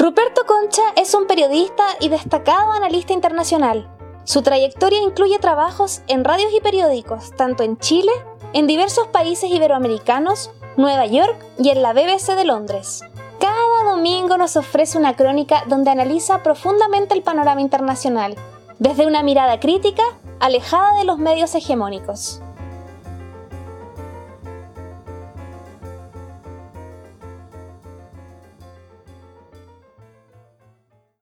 Ruperto Concha es un periodista y destacado analista internacional. Su trayectoria incluye trabajos en radios y periódicos, tanto en Chile, en diversos países iberoamericanos, Nueva York y en la BBC de Londres. Cada domingo nos ofrece una crónica donde analiza profundamente el panorama internacional, desde una mirada crítica, alejada de los medios hegemónicos.